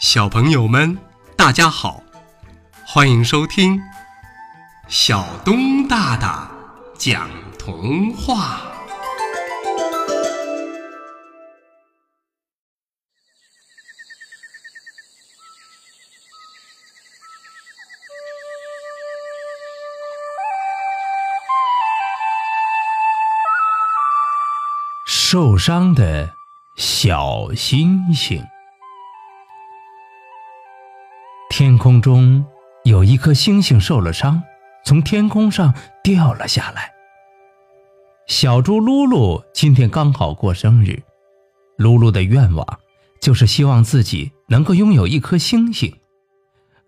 小朋友们，大家好，欢迎收听小东大大讲童话。受伤的小星星。天空中有一颗星星受了伤，从天空上掉了下来。小猪噜噜今天刚好过生日，噜噜的愿望就是希望自己能够拥有一颗星星。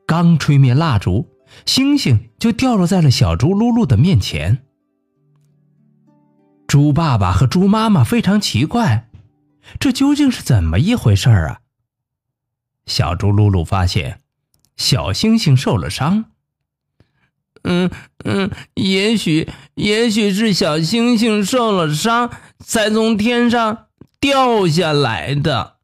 刚吹灭蜡烛，星星就掉落在了小猪噜噜的面前。猪爸爸和猪妈妈非常奇怪，这究竟是怎么一回事儿啊？小猪噜噜发现。小星星受了伤，嗯嗯，也许也许是小星星受了伤，才从天上掉下来的。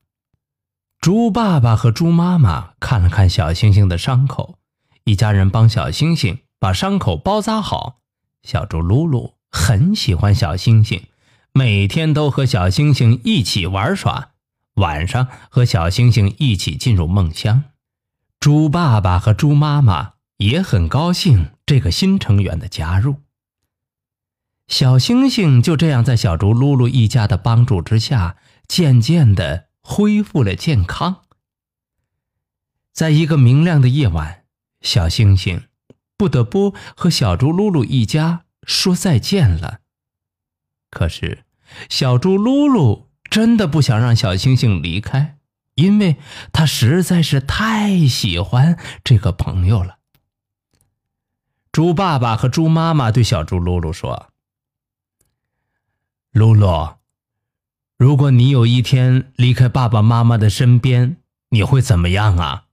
猪爸爸和猪妈妈看了看小星星的伤口，一家人帮小星星把伤口包扎好。小猪噜噜很喜欢小星星，每天都和小星星一起玩耍，晚上和小星星一起进入梦乡。猪爸爸和猪妈妈也很高兴这个新成员的加入。小星星就这样在小猪噜噜一家的帮助之下，渐渐的恢复了健康。在一个明亮的夜晚，小星星不得不和小猪噜噜一家说再见了。可是，小猪噜噜真的不想让小星星离开。因为他实在是太喜欢这个朋友了。猪爸爸和猪妈妈对小猪噜噜说：“噜噜，如果你有一天离开爸爸妈妈的身边，你会怎么样啊？”“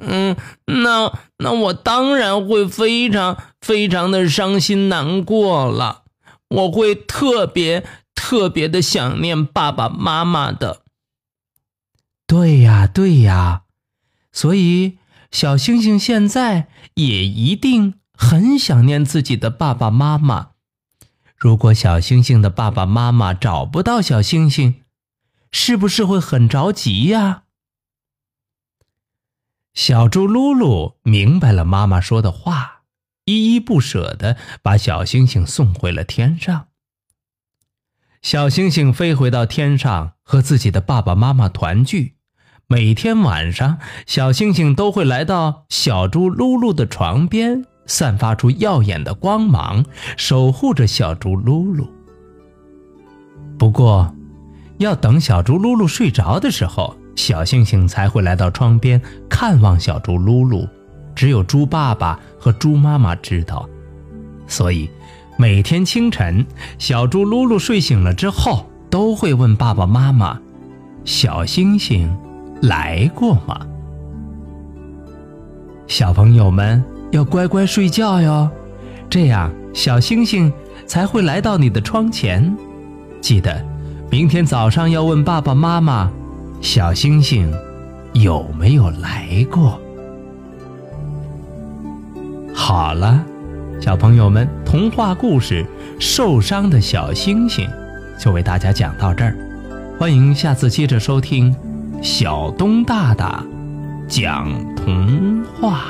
嗯，那那我当然会非常非常的伤心难过了，我会特别特别的想念爸爸妈妈的。”对呀，对呀，所以小星星现在也一定很想念自己的爸爸妈妈。如果小星星的爸爸妈妈找不到小星星，是不是会很着急呀？小猪噜噜明白了妈妈说的话，依依不舍的把小星星送回了天上。小星星飞回到天上，和自己的爸爸妈妈团聚。每天晚上，小星星都会来到小猪噜噜的床边，散发出耀眼的光芒，守护着小猪噜噜。不过，要等小猪噜噜睡着的时候，小星星才会来到窗边看望小猪噜噜。只有猪爸爸和猪妈妈知道。所以，每天清晨，小猪噜噜睡醒了之后，都会问爸爸妈妈：“小星星。”来过吗？小朋友们要乖乖睡觉哟，这样小星星才会来到你的窗前。记得，明天早上要问爸爸妈妈，小星星有没有来过。好了，小朋友们，童话故事《受伤的小星星》就为大家讲到这儿，欢迎下次接着收听。小东大大讲童话。